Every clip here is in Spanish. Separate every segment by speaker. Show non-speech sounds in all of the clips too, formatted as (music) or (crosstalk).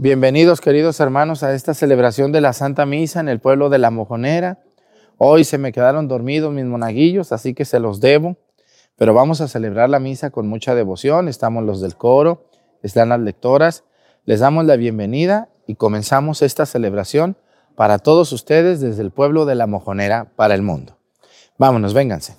Speaker 1: Bienvenidos queridos hermanos a esta celebración de la Santa Misa en el pueblo de La Mojonera. Hoy se me quedaron dormidos mis monaguillos, así que se los debo, pero vamos a celebrar la misa con mucha devoción. Estamos los del coro, están las lectoras. Les damos la bienvenida y comenzamos esta celebración para todos ustedes desde el pueblo de La Mojonera para el mundo. Vámonos, vénganse.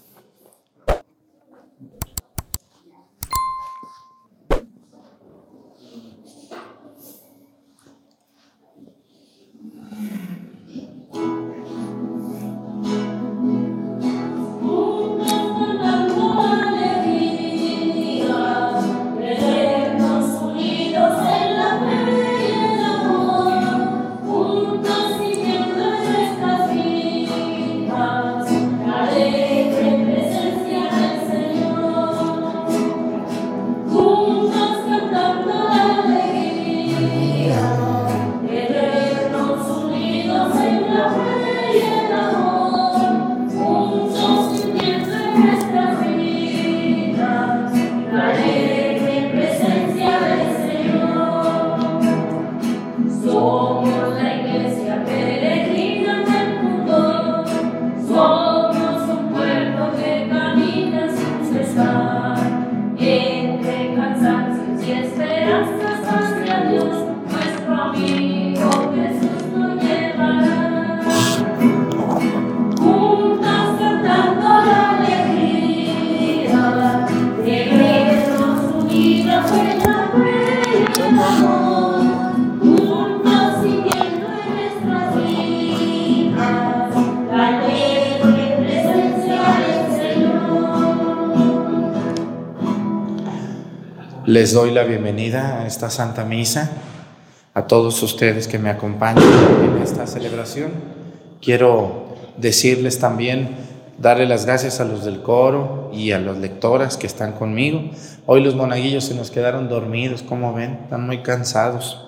Speaker 1: Les doy la bienvenida a esta Santa Misa, a todos ustedes que me acompañan en esta celebración. Quiero decirles también, darle las gracias a los del coro y a las lectoras que están conmigo. Hoy los monaguillos se nos quedaron dormidos, como ven, están muy cansados.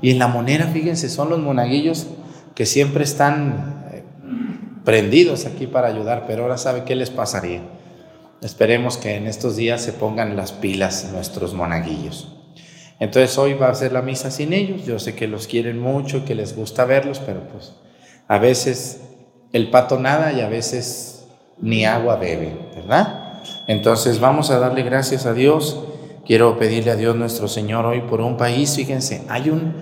Speaker 1: Y en la monera, fíjense, son los monaguillos que siempre están eh, prendidos aquí para ayudar, pero ahora sabe qué les pasaría Esperemos que en estos días se pongan las pilas nuestros monaguillos. Entonces hoy va a ser la misa sin ellos. Yo sé que los quieren mucho, que les gusta verlos, pero pues a veces el pato nada y a veces ni agua bebe, ¿verdad? Entonces vamos a darle gracias a Dios. Quiero pedirle a Dios nuestro Señor hoy por un país. Fíjense, hay un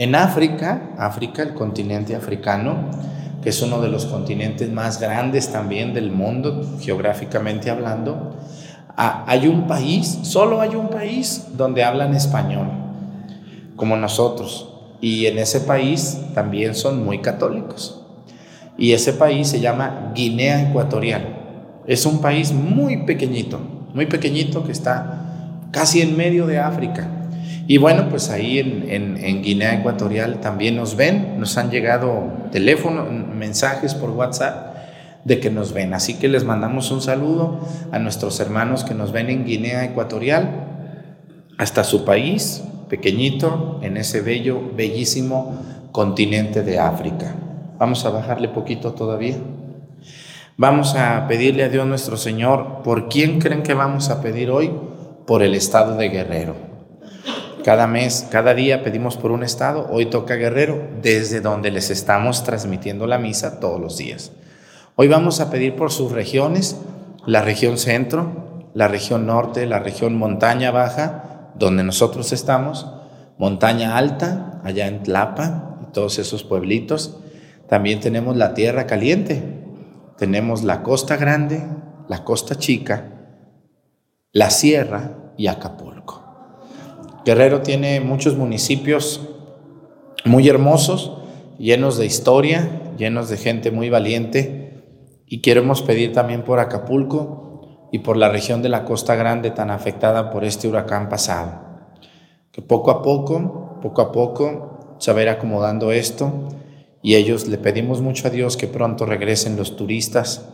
Speaker 1: en África, África, el continente africano, que es uno de los continentes más grandes también del mundo, geográficamente hablando, hay un país, solo hay un país donde hablan español, como nosotros, y en ese país también son muy católicos. Y ese país se llama Guinea Ecuatorial. Es un país muy pequeñito, muy pequeñito que está casi en medio de África. Y bueno, pues ahí en, Guinea Ecuatorial también nos ven, nos han llegado teléfonos, mensajes por WhatsApp de que nos ven. Así que les mandamos un saludo a nuestros hermanos que nos ven en Guinea Ecuatorial, hasta su país, pequeñito, en ese bello, bellísimo continente de África. Vamos a bajarle poquito todavía. Vamos a pedirle a Dios nuestro Señor, ¿por quién creen que vamos a pedir hoy? Por el estado de Guerrero. Cada mes, cada día pedimos por un estado. Hoy toca Guerrero, desde donde les estamos transmitiendo la misa todos los días. Hoy vamos a pedir por sus regiones, la región centro, la región norte, la región montaña baja, donde nosotros estamos, montaña alta, allá en Tlapa y todos esos pueblitos. También tenemos la tierra caliente, tenemos la costa grande, la costa chica, la sierra y Acapulco. Guerrero tiene muchos municipios muy hermosos, llenos de historia, llenos de gente muy valiente. Y queremos pedir también por Acapulco y por la región de la Costa Grande tan afectada por este huracán pasado. Que poco a poco, poco a poco, se va a acomodando esto y ellos le pedimos mucho a Dios que pronto regresen los turistas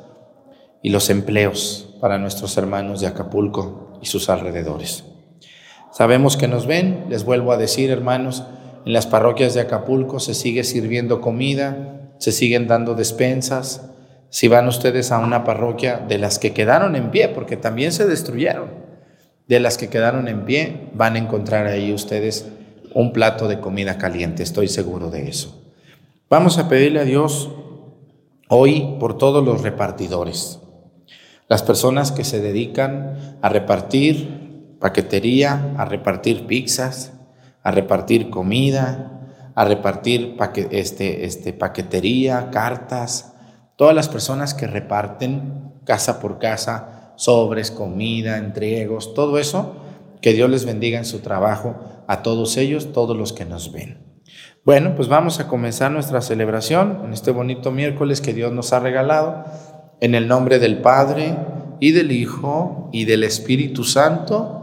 Speaker 1: y los empleos para nuestros hermanos de Acapulco y sus alrededores. Sabemos que nos ven, les vuelvo a decir, hermanos, en las parroquias de Acapulco se sigue sirviendo comida, se siguen dando despensas. Si van ustedes a una parroquia de las que quedaron en pie, porque también se destruyeron, de las que quedaron en pie, van a encontrar ahí ustedes un plato de comida caliente, estoy seguro de eso. Vamos a pedirle a Dios hoy por todos los repartidores, las personas que se dedican a repartir paquetería, a repartir pizzas, a repartir comida, a repartir este, este, paquetería, cartas, todas las personas que reparten casa por casa, sobres, comida, entregos, todo eso, que Dios les bendiga en su trabajo a todos ellos, todos los que nos ven. Bueno, pues vamos a comenzar nuestra celebración en este bonito miércoles que Dios nos ha regalado, en el nombre del Padre y del Hijo y del Espíritu Santo.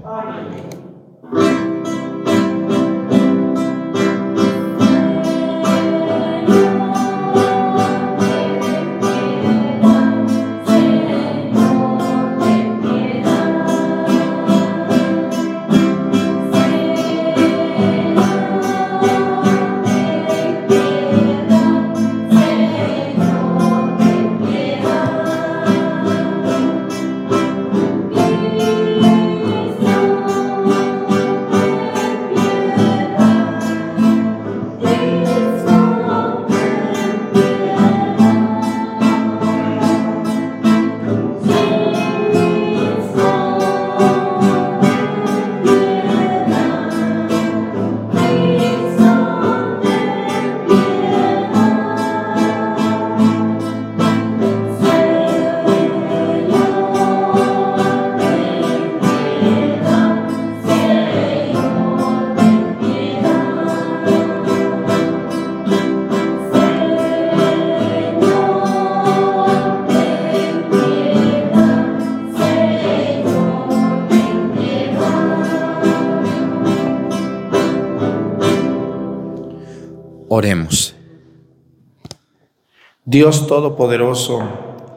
Speaker 1: Dios Todopoderoso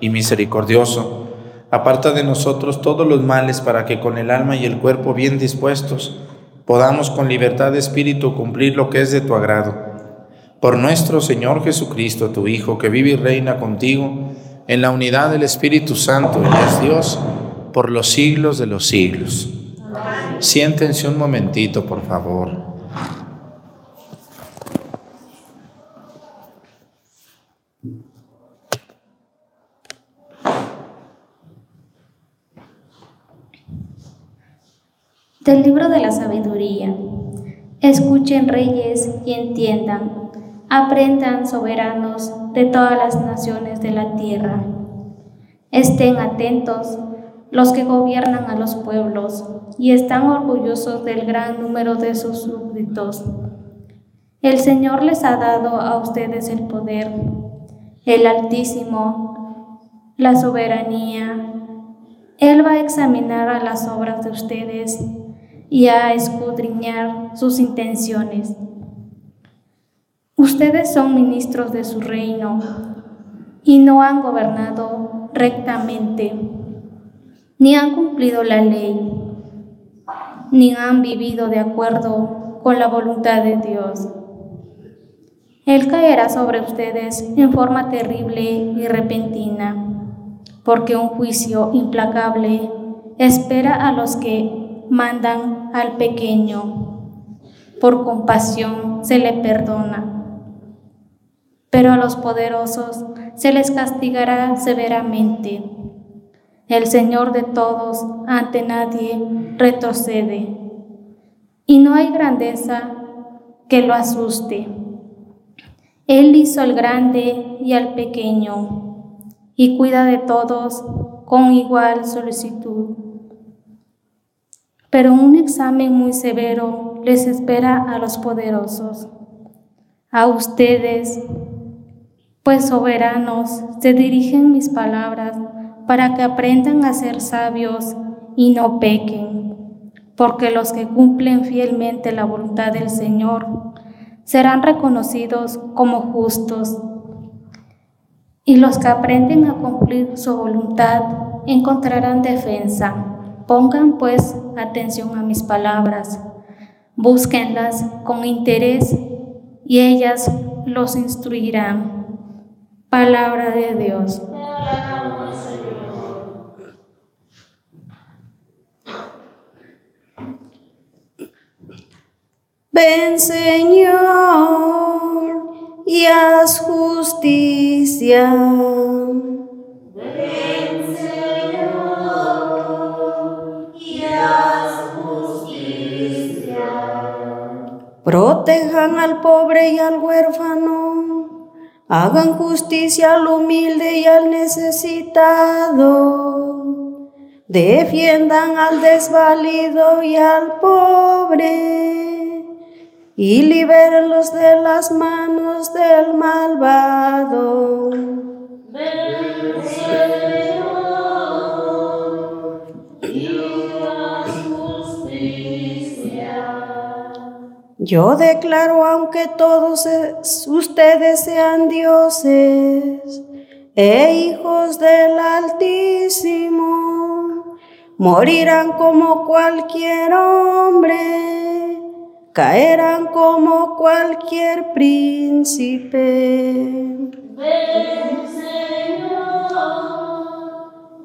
Speaker 1: y Misericordioso, aparta de nosotros todos los males para que con el alma y el cuerpo bien dispuestos podamos con libertad de espíritu cumplir lo que es de tu agrado. Por nuestro Señor Jesucristo, tu Hijo, que vive y reina contigo en la unidad del Espíritu Santo y Dios por los siglos de los siglos. Siéntense un momentito, por favor.
Speaker 2: Del libro de la sabiduría. Escuchen reyes y entiendan, aprendan soberanos de todas las naciones de la tierra. Estén atentos los que gobiernan a los pueblos y están orgullosos del gran número de sus súbditos. El Señor les ha dado a ustedes el poder, el Altísimo, la soberanía. Él va a examinar a las obras de ustedes y a escudriñar sus intenciones. Ustedes son ministros de su reino y no han gobernado rectamente, ni han cumplido la ley, ni han vivido de acuerdo con la voluntad de Dios. Él caerá sobre ustedes en forma terrible y repentina, porque un juicio implacable espera a los que mandan al pequeño. Por compasión se le perdona. Pero a los poderosos se les castigará severamente. El Señor de todos ante nadie retrocede. Y no hay grandeza que lo asuste. Él hizo al grande y al pequeño, y cuida de todos con igual solicitud. Pero un examen muy severo les espera a los poderosos. A ustedes, pues soberanos, se dirigen mis palabras para que aprendan a ser sabios y no pequen, porque los que cumplen fielmente la voluntad del Señor serán reconocidos como justos, y los que aprenden a cumplir su voluntad encontrarán defensa. Pongan pues atención a mis palabras, búsquenlas con interés y ellas los instruirán. Palabra de Dios.
Speaker 3: Ven Señor y haz justicia. Ven Protejan al pobre y al huérfano. Hagan justicia al humilde y al necesitado. Defiendan al desvalido y al pobre y libérenlos de las manos del malvado. Ven, Yo declaro, aunque todos ustedes sean dioses e hijos del Altísimo, morirán como cualquier hombre caerán como cualquier príncipe. Ven, Señor,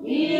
Speaker 3: y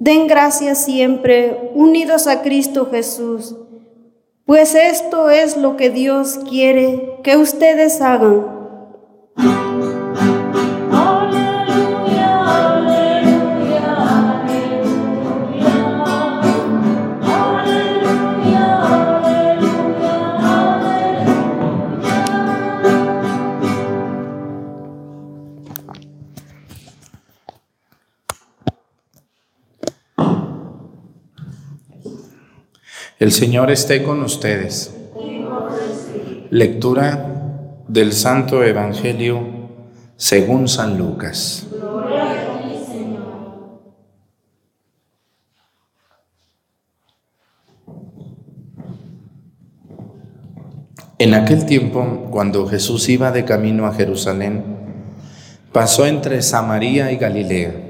Speaker 3: Den gracias siempre unidos a Cristo Jesús, pues esto es lo que Dios quiere que ustedes hagan.
Speaker 1: El Señor esté con ustedes. Lectura del Santo Evangelio según San Lucas. En aquel tiempo, cuando Jesús iba de camino a Jerusalén, pasó entre Samaria y Galilea.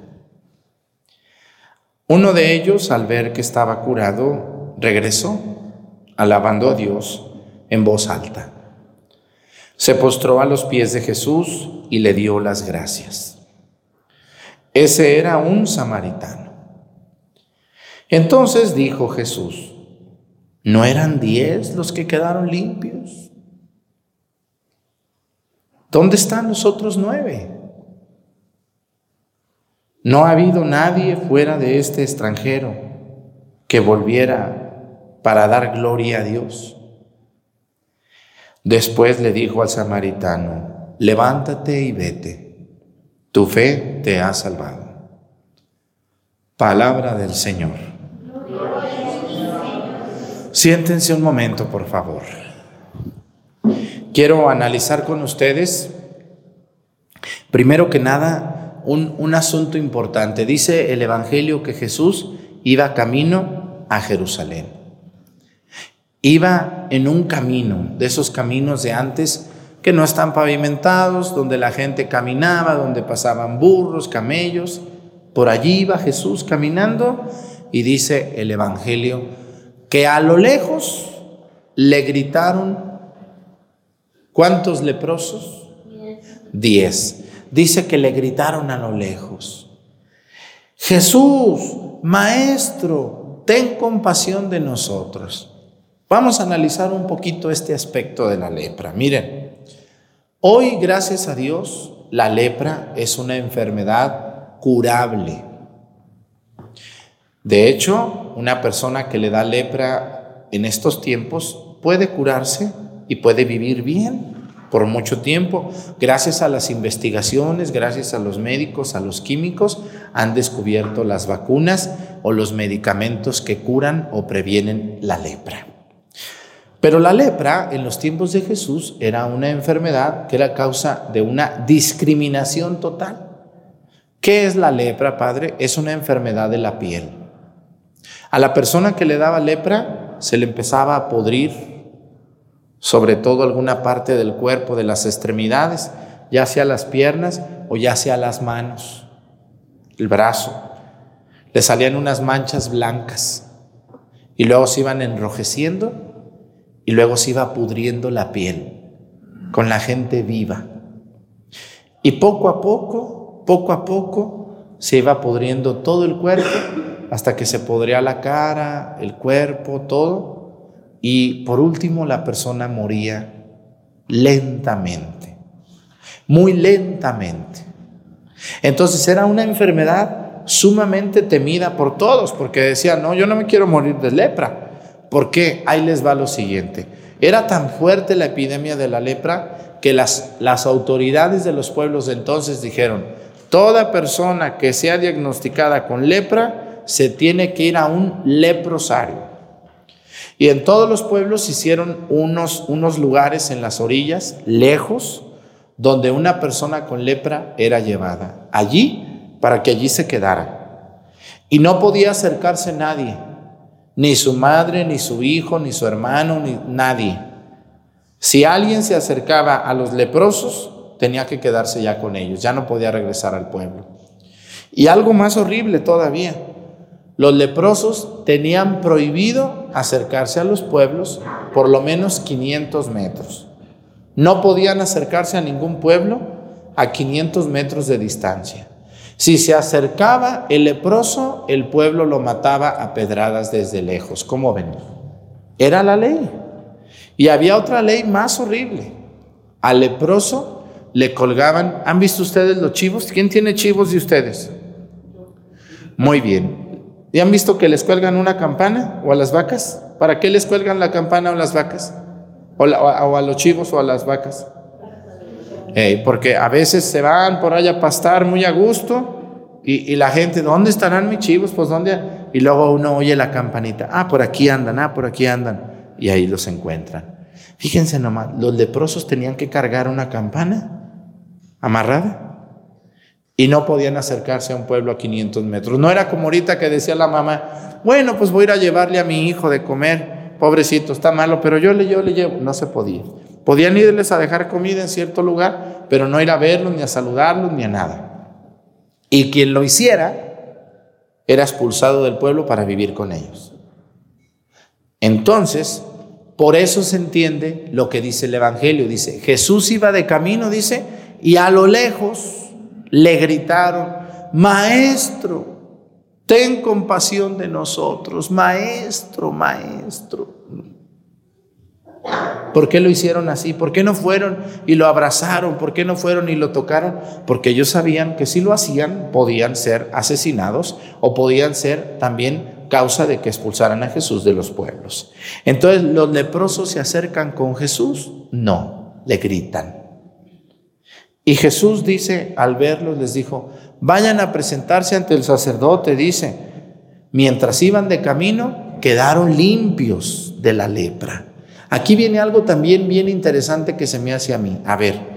Speaker 1: Uno de ellos, al ver que estaba curado, regresó, alabando a Dios en voz alta. Se postró a los pies de Jesús y le dio las gracias. Ese era un samaritano. Entonces dijo Jesús, ¿no eran diez los que quedaron limpios? ¿Dónde están los otros nueve? No ha habido nadie fuera de este extranjero que volviera para dar gloria a Dios. Después le dijo al samaritano, levántate y vete, tu fe te ha salvado. Palabra del Señor. Siéntense un momento, por favor. Quiero analizar con ustedes Primero que nada, un, un asunto importante. Dice el Evangelio que Jesús iba camino a Jerusalén. Iba en un camino, de esos caminos de antes que no están pavimentados, donde la gente caminaba, donde pasaban burros, camellos. Por allí iba Jesús caminando y dice el Evangelio que a lo lejos le gritaron, ¿cuántos leprosos? Diez. Dice que le gritaron a lo lejos, Jesús, Maestro, ten compasión de nosotros. Vamos a analizar un poquito este aspecto de la lepra. Miren, hoy gracias a Dios, la lepra es una enfermedad curable. De hecho, una persona que le da lepra en estos tiempos puede curarse y puede vivir bien por mucho tiempo. Gracias a las investigaciones, gracias a los médicos, a los químicos, han descubierto las vacunas o los medicamentos que curan o previenen la lepra. Pero la lepra en los tiempos de Jesús era una enfermedad que era causa de una discriminación total. ¿Qué es la lepra, Padre? Es una enfermedad de la piel. A la persona que le daba lepra se le empezaba a podrir sobre todo alguna parte del cuerpo, de las extremidades, ya sea las piernas o ya sea las manos, el brazo. Le salían unas manchas blancas y luego se iban enrojeciendo y luego se iba pudriendo la piel con la gente viva. Y poco a poco, poco a poco, se iba pudriendo todo el cuerpo hasta que se podría la cara, el cuerpo, todo y por último la persona moría lentamente, muy lentamente. Entonces era una enfermedad sumamente temida por todos, porque decían, no, yo no me quiero morir de lepra. ¿Por qué? Ahí les va lo siguiente. Era tan fuerte la epidemia de la lepra que las, las autoridades de los pueblos de entonces dijeron, toda persona que sea diagnosticada con lepra se tiene que ir a un leprosario. Y en todos los pueblos hicieron unos, unos lugares en las orillas, lejos, donde una persona con lepra era llevada. Allí, para que allí se quedara. Y no podía acercarse nadie, ni su madre, ni su hijo, ni su hermano, ni nadie. Si alguien se acercaba a los leprosos, tenía que quedarse ya con ellos, ya no podía regresar al pueblo. Y algo más horrible todavía, los leprosos tenían prohibido acercarse a los pueblos por lo menos 500 metros. No podían acercarse a ningún pueblo a 500 metros de distancia. Si se acercaba el leproso, el pueblo lo mataba a pedradas desde lejos. ¿Cómo ven? Era la ley. Y había otra ley más horrible. Al leproso le colgaban, ¿han visto ustedes los chivos? ¿Quién tiene chivos de ustedes? Muy bien. ¿Y han visto que les cuelgan una campana o a las vacas? ¿Para qué les cuelgan la campana o las vacas? O, a los chivos o a las vacas. porque a veces se van por allá a pastar muy a gusto y, la gente, ¿dónde estarán mis chivos? Pues ¿dónde? Y luego uno oye la campanita, ah, por aquí andan, ah, por aquí andan. Y ahí los encuentran. Fíjense nomás, los leprosos tenían que cargar una campana amarrada y no podían acercarse a un pueblo a 500 metros. No era como ahorita que decía la mamá, bueno, pues voy a ir a llevarle a mi hijo de comer, pobrecito, está malo, pero yo le, yo le llevo. No se podía. Podían irles a dejar comida en cierto lugar, pero no ir a verlos, ni a saludarlos, ni a nada. Y quien lo hiciera era expulsado del pueblo para vivir con ellos. Entonces, por eso se entiende lo que dice el Evangelio. Dice, Jesús iba de camino, dice, y a lo lejos le gritaron, Maestro, ten compasión de nosotros, Maestro, Maestro. ¿Por qué lo hicieron así? ¿Por qué no fueron y lo abrazaron? ¿Por qué no fueron y lo tocaron? Porque ellos sabían que si lo hacían podían ser asesinados o podían ser también causa de que expulsaran a Jesús de los pueblos. Entonces, ¿los leprosos se acercan con Jesús? No, le gritan. Y Jesús dice, al verlos, les dijo, vayan a presentarse ante el sacerdote, dice, mientras iban de camino, quedaron limpios de la lepra. Aquí viene algo también bien interesante que se me hace a mí. A ver,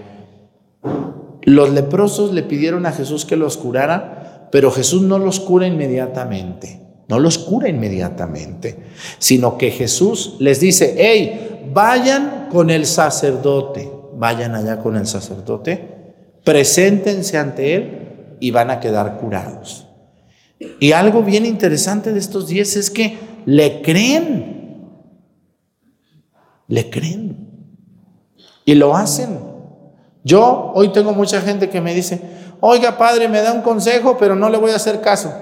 Speaker 1: Los leprosos le pidieron a Jesús que los curara, pero Jesús no los cura inmediatamente. No los cura inmediatamente, sino que Jesús les dice, hey, vayan con el sacerdote, vayan allá con el sacerdote, preséntense ante él y van a quedar curados. Y algo bien interesante de estos días es que le creen, le creen y lo hacen. Yo hoy tengo mucha gente que me dice, oiga padre, me da un consejo, pero no le voy a hacer caso.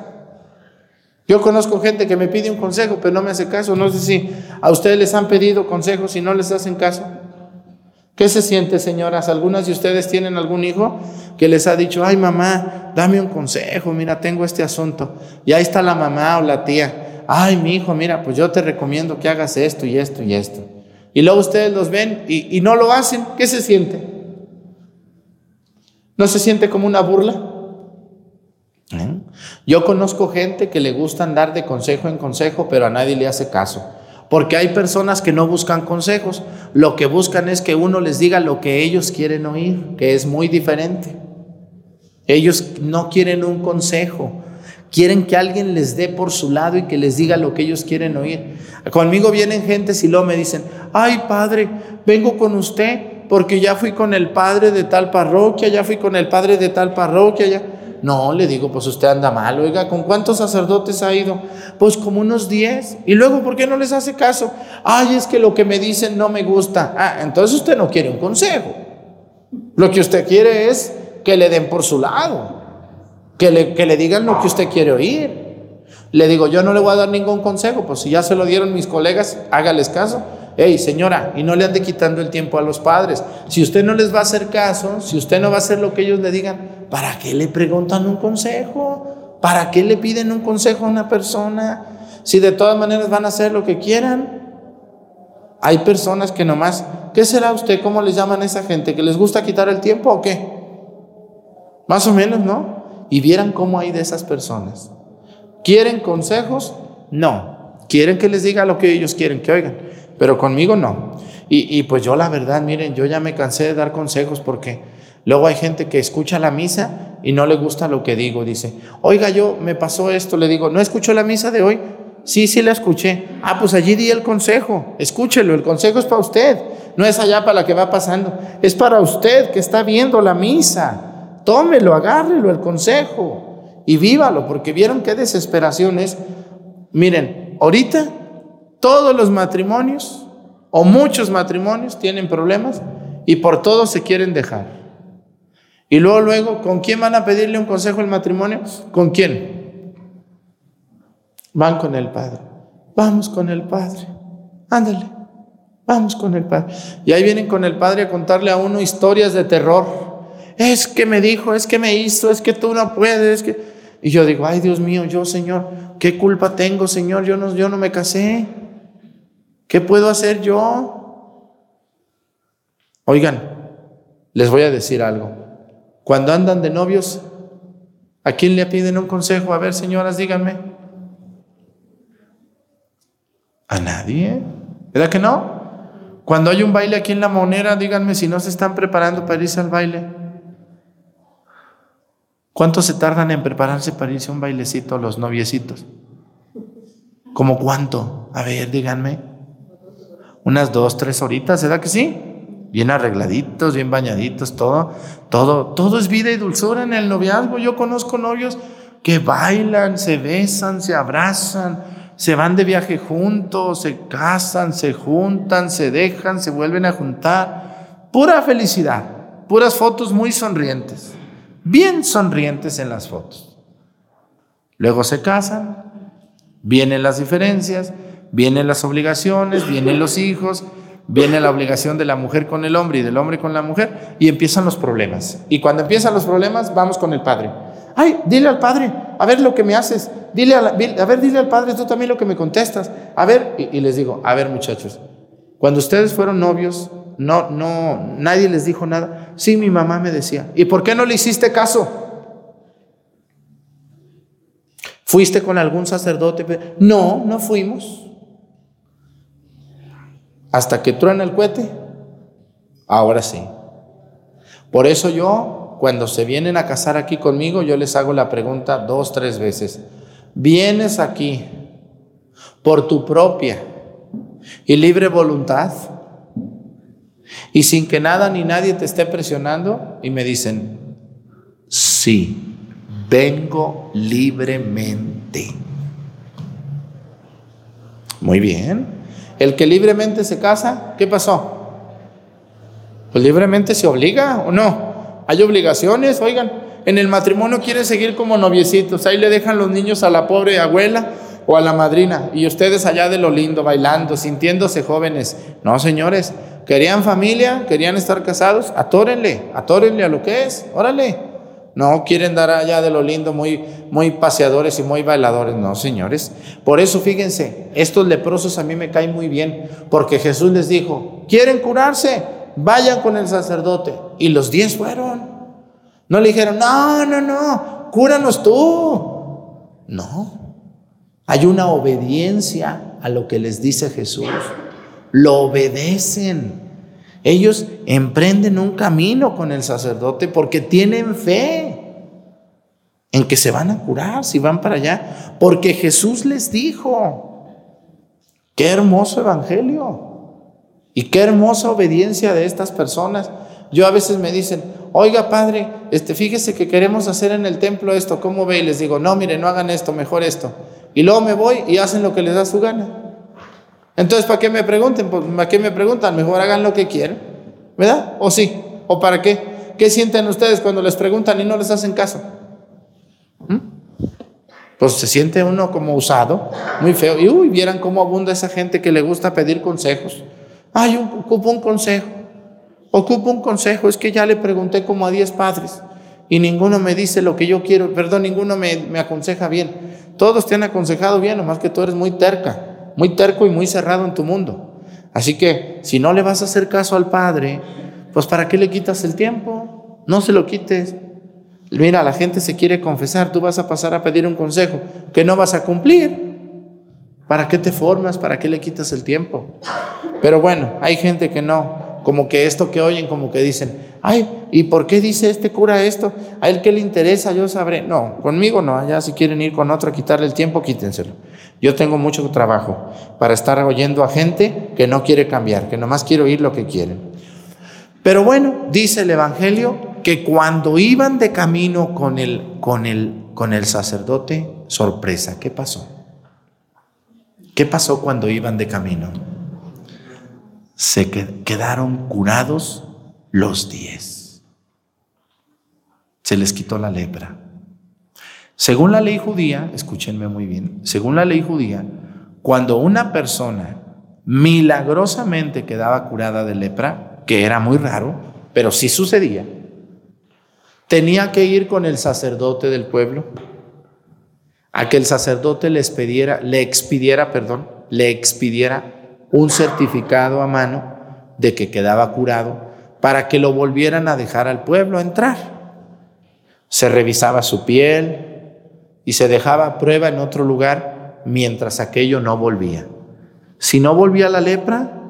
Speaker 1: Yo conozco gente que me pide un consejo, pero no me hace caso. No sé si a ustedes les han pedido consejos y no les hacen caso. ¿Qué se siente, señoras? Algunas de ustedes tienen algún hijo que les ha dicho, ay mamá, dame un consejo, mira, tengo este asunto. Y ahí está la mamá o la tía, ay mi hijo, mira, pues yo te recomiendo que hagas esto y esto y esto. Y luego ustedes los ven y, no lo hacen, ¿qué se siente? ¿No se siente como una burla? ¿Eh? Yo conozco gente que le gusta andar de consejo en consejo, pero a nadie le hace caso. Porque hay personas que no buscan consejos, lo que buscan es que uno les diga lo que ellos quieren oír, que es muy diferente. Ellos no quieren un consejo, quieren que alguien les dé por su lado y que les diga lo que ellos quieren oír. Conmigo vienen gentes y luego me dicen, ay padre, vengo con usted porque ya fui con el padre de tal parroquia, ya fui con el padre de tal parroquia, ya. No, le digo, pues usted anda mal. Oiga, ¿con cuántos sacerdotes ha ido? Pues como unos 10. Y luego, ¿por qué no les hace caso? Ay, es que lo que me dicen no me gusta. Ah, entonces usted no quiere un consejo. Lo que usted quiere es que le den por su lado. Que le, que le digan lo que usted quiere oír. Le digo, yo no le voy a dar ningún consejo. Pues si ya se lo dieron mis colegas, hágales caso. Hey, señora, y no le ande quitando el tiempo a los padres. Si usted no les va a hacer caso, si usted no va a hacer lo que ellos le digan, ¿para qué le preguntan un consejo? ¿Para qué le piden un consejo a una persona? Si de todas maneras van a hacer lo que quieran. Hay personas que nomás, ¿qué será usted? ¿Cómo les llaman a esa gente? ¿Que les gusta quitar el tiempo o qué? Más o menos, ¿no? Y vieran cómo hay de esas personas. ¿Quieren consejos? No. ¿Quieren que les diga lo que ellos quieren que oigan? Pero conmigo no. Y, pues yo la verdad, miren, yo ya me cansé de dar consejos porque luego hay gente que escucha la misa y no le gusta lo que digo. Dice, oiga, yo me pasó esto, le digo, ¿no escuchó la misa de hoy? Sí, sí la escuché. Ah, pues allí di el consejo. Escúchelo, el consejo es para usted. No es allá para la que va pasando. Es para usted que está viendo la misa. Tómelo, agárrelo el consejo y vívalo, porque vieron qué desesperación es. Miren, ahorita todos los matrimonios o muchos matrimonios tienen problemas y por todo se quieren dejar. Y luego, luego, ¿con quién van a pedirle un consejo el matrimonio? ¿Con quién? Van con el Padre. Vamos con el Padre. Ándale. Vamos con el Padre. Y ahí vienen con el Padre a contarle a uno historias de terror. Es que me dijo, es que me hizo, es que tú no puedes. que... Y yo digo, ay Dios mío, yo Señor, ¿qué culpa tengo, Señor? Yo no, yo no me casé. ¿Qué puedo hacer yo? Oigan, les voy a decir algo. Cuando andan de novios, ¿a quién le piden un consejo? A ver, señoras, díganme. A nadie. ¿Verdad que no? Cuando hay un baile aquí en la monera, díganme si no se están preparando para irse al baile. ¿Cuánto se tardan en prepararse para irse a un bailecito los noviecitos? ¿Cómo cuánto? A ver, díganme unas dos, tres horitas, ¿verdad que sí? Bien arregladitos, bien bañaditos, todo, todo, todo es vida y dulzura en el noviazgo. Yo conozco novios que bailan, se besan, se abrazan, se van de viaje juntos, se casan, se juntan, se dejan, se vuelven a juntar. Pura felicidad, puras fotos muy sonrientes, bien sonrientes en las fotos. Luego se casan, vienen las diferencias, Vienen las obligaciones, vienen los hijos, viene la obligación de la mujer con el hombre y del hombre con la mujer y empiezan los problemas. Y cuando empiezan los problemas, vamos con el padre. Ay, dile al padre, a ver lo que me haces. Dile a, ver, dile al padre tú también lo que me contestas. A ver, y, y les digo, a ver muchachos, cuando ustedes fueron novios, no, no, nadie les dijo nada. Sí, mi mamá me decía, ¿y por qué no le hiciste caso? ¿Fuiste con algún sacerdote? No, no fuimos hasta que truena el cohete, ahora sí. Por eso yo, cuando se vienen a casar aquí conmigo, yo les hago la pregunta dos, tres veces. ¿Vienes aquí por tu propia y libre voluntad? Y sin que nada ni nadie te esté presionando y me dicen, sí, vengo libremente. Muy bien. El que libremente se casa, ¿qué pasó? Pues libremente se obliga o no. Hay obligaciones, oigan, en el matrimonio quieren seguir como noviecitos, ahí le dejan los niños a la pobre abuela o a la madrina y ustedes allá de lo lindo, bailando, sintiéndose jóvenes. No, señores, querían familia, querían estar casados, atórenle, atórenle a lo que es, órale. No quieren dar allá de lo lindo, muy, muy paseadores y muy bailadores. No, señores. Por eso, fíjense, estos leprosos a mí me caen muy bien, porque Jesús les dijo, ¿quieren curarse? Vayan con el sacerdote. Y los diez fueron. No le dijeron, no, no, no, cúranos tú. No. Hay una obediencia a lo que les dice Jesús. Lo obedecen. Ellos emprenden un camino con el sacerdote porque tienen fe en que se van a curar si van para allá. Porque Jesús les dijo, qué hermoso evangelio y qué hermosa obediencia de estas personas. Yo a veces me dicen, oiga padre, este, fíjese que queremos hacer en el templo esto, ¿cómo ve? Y les digo, no, mire, no hagan esto, mejor esto. Y luego me voy y hacen lo que les da su gana. Entonces, ¿para qué me pregunten? Pues, ¿Para qué me preguntan? Mejor hagan lo que quieran, ¿verdad? ¿O sí? ¿O para qué? ¿Qué sienten ustedes cuando les preguntan y no les hacen caso? ¿Mm? Pues se siente uno como usado, muy feo. Y uy, vieran cómo abunda esa gente que le gusta pedir consejos. Ay, ocupo un consejo. Ocupo un consejo. Es que ya le pregunté como a 10 padres y ninguno me dice lo que yo quiero. Perdón, ninguno me, aconseja bien. Todos te han aconsejado bien, nomás que tú eres muy terca muy terco y muy cerrado en tu mundo. Así que si no le vas a hacer caso al Padre, pues ¿para qué le quitas el tiempo? No se lo quites. Mira, la gente se quiere confesar, tú vas a pasar a pedir un consejo que no vas a cumplir. ¿Para qué te formas? ¿Para qué le quitas el tiempo? Pero bueno, hay gente que no, como que esto que oyen, como que dicen, ay, ¿y por qué dice este cura esto? A él que le interesa, yo sabré. No, conmigo no, allá si quieren ir con otro a quitarle el tiempo, quítenselo. Yo tengo mucho trabajo para estar oyendo a gente que no quiere cambiar, que nomás quiere oír lo que quieren. Pero bueno, dice el Evangelio que cuando iban de camino con el, con el, con el sacerdote, sorpresa, ¿qué pasó? ¿Qué pasó cuando iban de camino? Se quedaron curados los diez. Se les quitó la lepra. Según la ley judía, escúchenme muy bien, según la ley judía, cuando una persona milagrosamente quedaba curada de lepra, que era muy raro, pero sí sucedía, tenía que ir con el sacerdote del pueblo a que el sacerdote le expidiera, le expidiera, perdón, le expidiera un certificado a mano de que quedaba curado para que lo volvieran a dejar al pueblo entrar. Se revisaba su piel, y se dejaba a prueba en otro lugar mientras aquello no volvía. Si no volvía la lepra,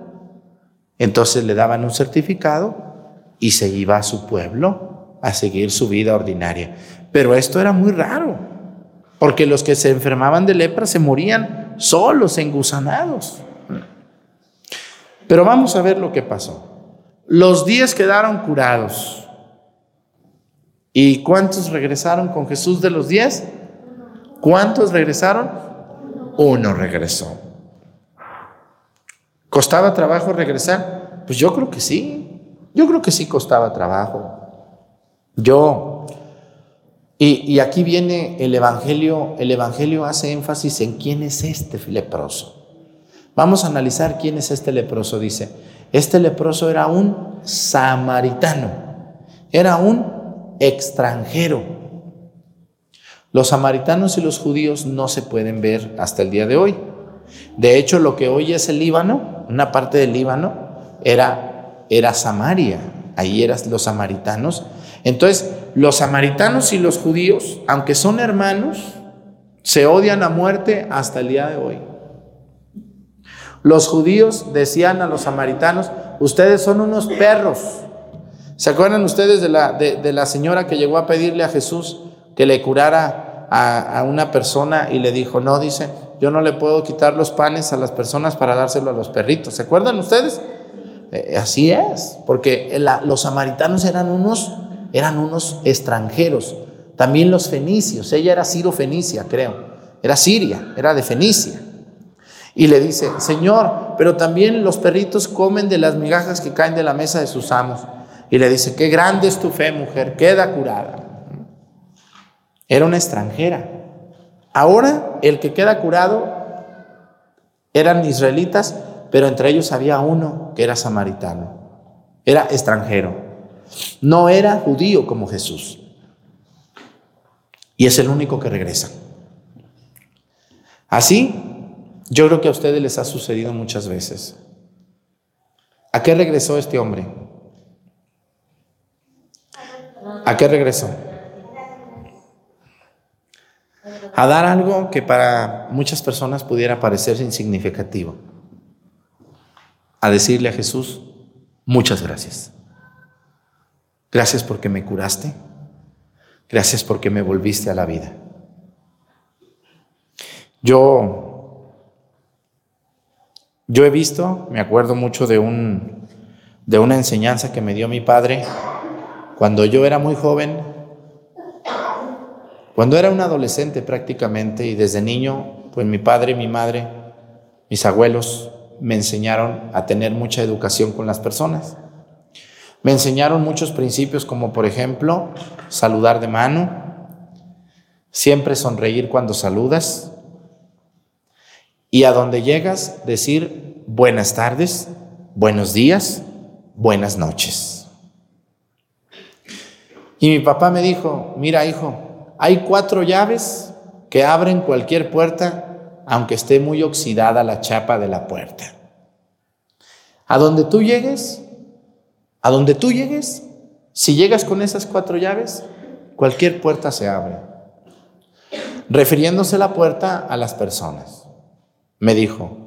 Speaker 1: entonces le daban un certificado y se iba a su pueblo a seguir su vida ordinaria. Pero esto era muy raro, porque los que se enfermaban de lepra se morían solos, engusanados. Pero vamos a ver lo que pasó. Los diez quedaron curados. ¿Y cuántos regresaron con Jesús de los diez? ¿Cuántos regresaron? Uno regresó. ¿Costaba trabajo regresar? Pues yo creo que sí. Yo creo que sí costaba trabajo. Yo, y, aquí viene el Evangelio, el Evangelio hace énfasis en quién es este leproso. Vamos a analizar quién es este leproso. Dice, este leproso era un samaritano, era un extranjero. Los samaritanos y los judíos no se pueden ver hasta el día de hoy. De hecho, lo que hoy es el Líbano, una parte del Líbano, era, era Samaria. Ahí eran los samaritanos. Entonces, los samaritanos y los judíos, aunque son hermanos, se odian a muerte hasta el día de hoy. Los judíos decían a los samaritanos, ustedes son unos perros. ¿Se acuerdan ustedes de la, de, la señora que llegó a pedirle a Jesús que le curara a, a, una persona y le dijo, no, dice, yo no le puedo quitar los panes a las personas para dárselo a los perritos. ¿Se acuerdan ustedes? Eh, así es, porque los samaritanos eran unos, eran unos extranjeros, también los fenicios, ella era Ciro-Fenicia, creo, era Siria, era de Fenicia. Y le dice, Señor, pero también los perritos comen de las migajas que caen de la mesa de sus amos. Y le dice, qué grande es tu fe, mujer, queda curada. Era una extranjera. Ahora el que queda curado eran israelitas pero entre ellos había uno que era samaritano, era extranjero, no era judío como Jesús. Y es el único que regresa. Así, yo creo que a ustedes les ha sucedido muchas veces. ¿A qué regresó este hombre? ¿A qué regresó? A dar algo que para muchas personas pudiera parecer insignificativo a decirle a Jesús, muchas gracias. Gracias porque me curaste. Gracias porque me volviste a la vida. Yo, yo he visto, me acuerdo mucho de, un, de una enseñanza que me dio mi padre cuando yo era muy joven, cuando era un adolescente prácticamente y desde niño, pues mi padre, mi madre, mis abuelos me enseñaron a tener mucha educación con las personas. Me enseñaron muchos principios como por ejemplo saludar de mano, siempre sonreír cuando saludas y a donde llegas decir buenas tardes, buenos días, buenas noches. Y mi papá me dijo, mira hijo, hay cuatro llaves que abren cualquier puerta aunque esté muy oxidada la chapa de la puerta. A donde tú llegues, a donde tú llegues, si llegas con esas cuatro llaves, cualquier puerta se abre. Refiriéndose la puerta a las personas. Me dijo,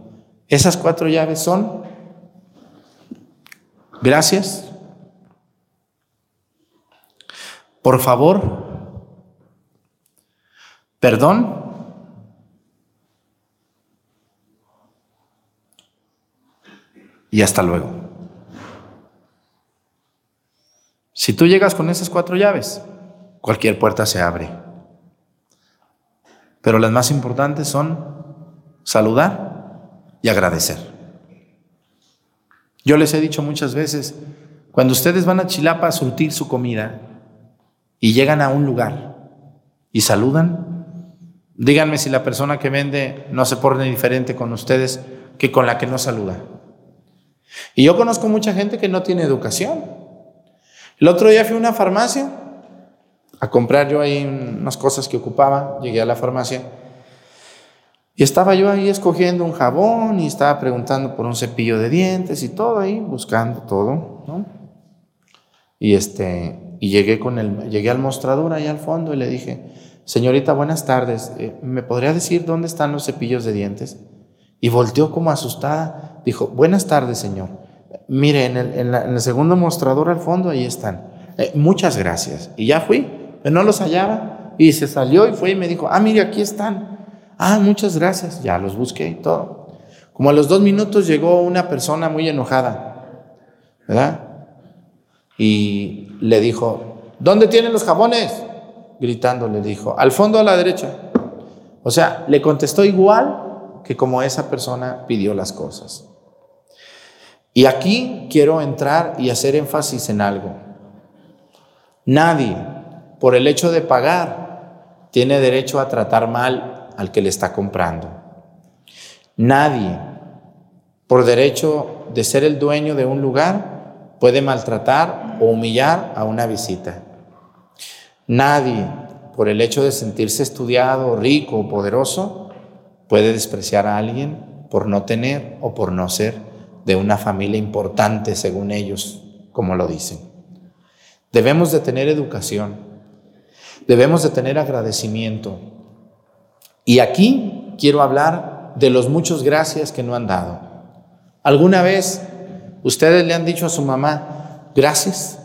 Speaker 1: esas cuatro llaves son gracias, por favor, perdón y hasta luego. Si tú llegas con esas cuatro llaves, cualquier puerta se abre. Pero las más importantes son saludar y agradecer. Yo les he dicho muchas veces, cuando ustedes van a Chilapa a surtir su comida y llegan a un lugar y saludan, díganme si la persona que vende no se pone diferente con ustedes que con la que no saluda. Y yo conozco mucha gente que no tiene educación. El otro día fui a una farmacia a comprar yo ahí unas cosas que ocupaba, llegué a la farmacia y estaba yo ahí escogiendo un jabón y estaba preguntando por un cepillo de dientes y todo ahí, buscando todo, ¿no? Y este y llegué con el llegué al mostrador ahí al fondo y le dije, "Señorita, buenas tardes. Eh, ¿Me podría decir dónde están los cepillos de dientes?" Y volteó como asustada. Dijo, buenas tardes, Señor. Mire, en el, segundo mostrador al fondo, ahí están. Eh, muchas gracias. Y ya fui, no los hallaba. Y se salió y fue y me dijo, ah, mire, aquí están. Ah, muchas gracias. Ya los busqué y todo. Como a los dos minutos llegó una persona muy enojada, ¿verdad? Y le dijo, ¿dónde tienen los jabones? Gritando le dijo, al fondo a la derecha. O sea, le contestó igual que como esa persona pidió las cosas. Y aquí quiero entrar y hacer énfasis en algo. Nadie, por el hecho de pagar, tiene derecho a tratar mal al que le está comprando. Nadie, por derecho de ser el dueño de un lugar, puede maltratar o humillar a una visita. Nadie, por el hecho de sentirse estudiado, rico o poderoso, puede despreciar a alguien por no tener o por no ser de una familia importante según ellos, como lo dicen. Debemos de tener educación, debemos de tener agradecimiento. Y aquí quiero hablar de los muchos gracias que no han dado. ¿Alguna vez ustedes le han dicho a su mamá, gracias?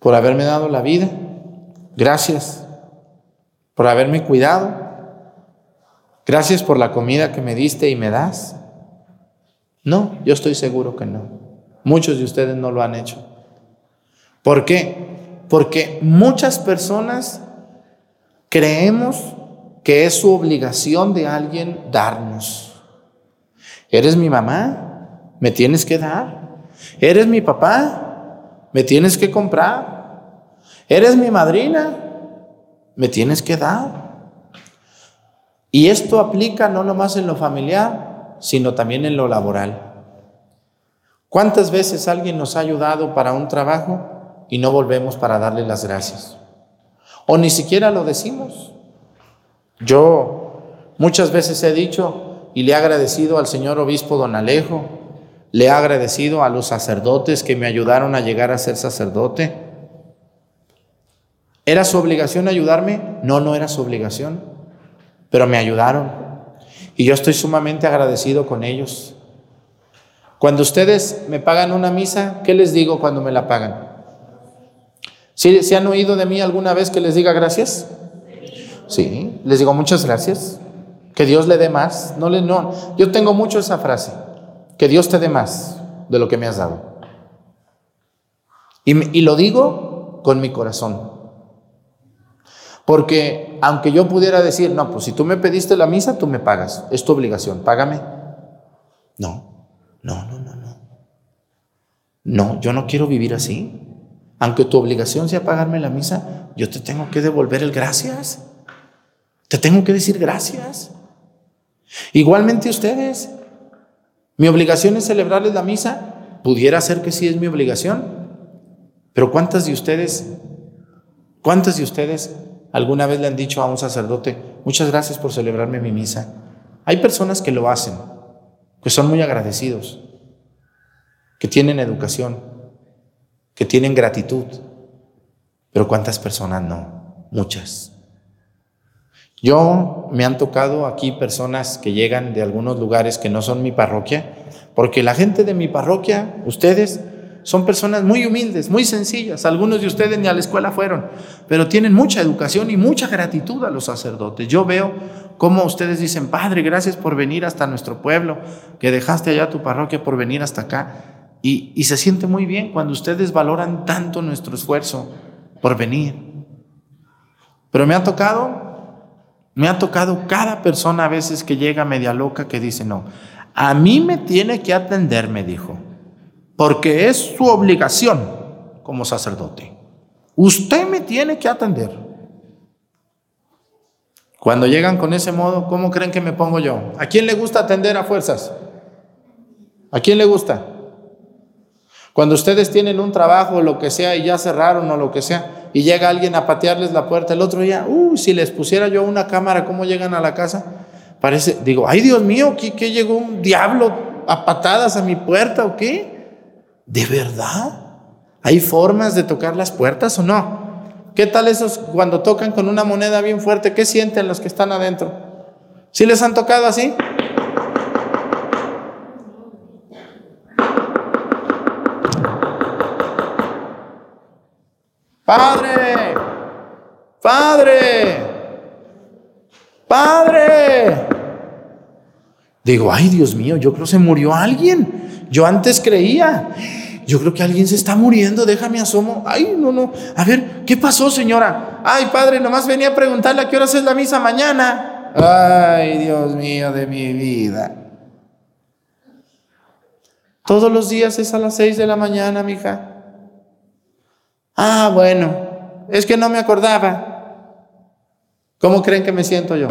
Speaker 1: por haberme dado la vida. Gracias por haberme cuidado. Gracias por la comida que me diste y me das. No, yo estoy seguro que no. Muchos de ustedes no lo han hecho. ¿Por qué? Porque muchas personas creemos que es su obligación de alguien darnos. Eres mi mamá, me tienes que dar. Eres mi papá, me tienes que comprar. Eres mi madrina, me tienes que dar. Y esto aplica no nomás en lo familiar, sino también en lo laboral. ¿Cuántas veces alguien nos ha ayudado para un trabajo y no volvemos para darle las gracias? O ni siquiera lo decimos. Yo muchas veces he dicho y le he agradecido al señor obispo don Alejo, le he agradecido a los sacerdotes que me ayudaron a llegar a ser sacerdote. ¿Era su obligación ayudarme? No, no era su obligación, pero me ayudaron. Y yo estoy sumamente agradecido con ellos. Cuando ustedes me pagan una misa, ¿qué les digo cuando me la pagan? ¿Sí, ¿Se han oído de mí alguna vez que les diga gracias? Sí, les digo muchas gracias. Que Dios le dé más. No le, no. Yo tengo mucho esa frase. Que Dios te dé más de lo que me has dado. Y, y lo digo con mi corazón. Porque aunque yo pudiera decir, no, pues si tú me pediste la misa, tú me pagas. Es tu obligación, págame. No, no, no, no, no. No, yo no quiero vivir así. Aunque tu obligación sea pagarme la misa, yo te tengo que devolver el gracias. Te tengo que decir gracias. Igualmente ustedes, mi obligación es celebrarles la misa. Pudiera ser que sí es mi obligación. Pero ¿cuántas de ustedes, cuántas de ustedes alguna vez le han dicho a un sacerdote, muchas gracias por celebrarme mi misa? Hay personas que lo hacen, que son muy agradecidos, que tienen educación, que tienen gratitud. Pero ¿cuántas personas no? Muchas. Yo me han tocado aquí personas que llegan de algunos lugares que no son mi parroquia, porque la gente de mi parroquia, ustedes, son personas muy humildes, muy sencillas. Algunos de ustedes ni a la escuela fueron, pero tienen mucha educación y mucha gratitud a los sacerdotes. Yo veo cómo ustedes dicen, Padre, gracias por venir hasta nuestro pueblo, que dejaste allá tu parroquia por venir hasta acá. Y, se siente muy bien cuando ustedes valoran tanto nuestro esfuerzo por venir. Pero me ha tocado me ha tocado cada persona a veces que llega media loca que dice, no, a mí me tiene que atender, me dijo, porque es su obligación como sacerdote. Usted me tiene que atender. Cuando llegan con ese modo, ¿cómo creen que me pongo yo? ¿A quién le gusta atender a fuerzas? ¿A quién le gusta? Cuando ustedes tienen un trabajo o lo que sea y ya cerraron o lo que sea, y llega alguien a patearles la puerta el otro día, uh, si les pusiera yo una cámara, ¿cómo llegan a la casa? Parece, digo, ay Dios mío, ¿qué, qué llegó un diablo a patadas a mi puerta o qué? ¿De verdad? ¿Hay formas de tocar las puertas o no? ¿Qué tal esos cuando tocan con una moneda bien fuerte? ¿Qué sienten los que están adentro? ¿Sí les han tocado así? Padre, Padre, Padre. Digo, ay Dios mío, yo creo que se murió alguien. Yo antes creía. Yo creo que alguien se está muriendo, déjame asomo. Ay, no, no. A ver, ¿qué pasó, señora? Ay, padre, nomás venía a preguntarle a qué hora es la misa mañana. Ay, Dios mío de mi vida. Todos los días es a las seis de la mañana, mija. Ah, bueno, es que no me acordaba. ¿Cómo creen que me siento yo?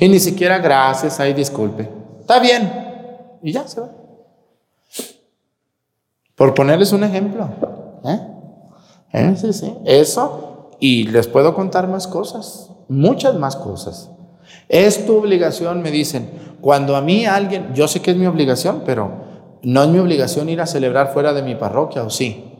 Speaker 1: Y ni siquiera gracias, ahí disculpe. Está bien. Y ya se va. Por ponerles un ejemplo. ¿eh? ¿Eh? Sí, sí. Eso. Y les puedo contar más cosas. Muchas más cosas. Es tu obligación, me dicen. Cuando a mí alguien, yo sé que es mi obligación, pero no es mi obligación ir a celebrar fuera de mi parroquia, ¿o sí?